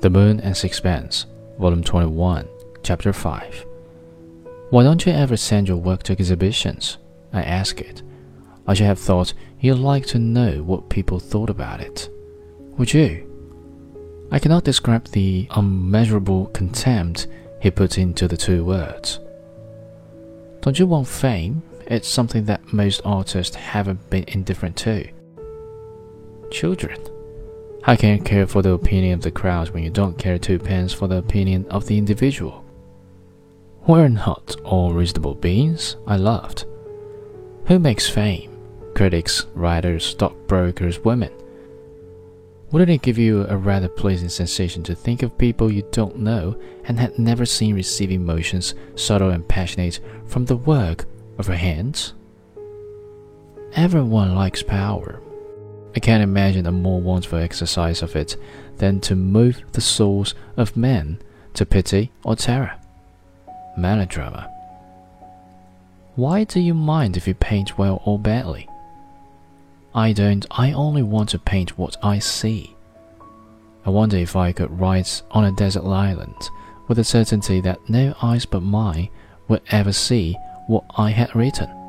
The Moon and Sixpence, Volume 21, Chapter 5. Why don't you ever send your work to exhibitions? I ask it. I should have thought you'd like to know what people thought about it. Would you? I cannot describe the unmeasurable contempt he put into the two words. Don't you want fame? It's something that most artists haven't been indifferent to. Children. How can you care for the opinion of the crowd when you don't care twopence for the opinion of the individual? We're not all reasonable beings, I laughed. Who makes fame? Critics, writers, stockbrokers, women. Wouldn't it give you a rather pleasant sensation to think of people you don't know and had never seen receive emotions subtle and passionate from the work of her hands? Everyone likes power. I can't imagine a more wonderful exercise of it than to move the souls of men to pity or terror. Melodrama. Why do you mind if you paint well or badly? I don't, I only want to paint what I see. I wonder if I could write on a desert island with the certainty that no eyes but mine would ever see what I had written.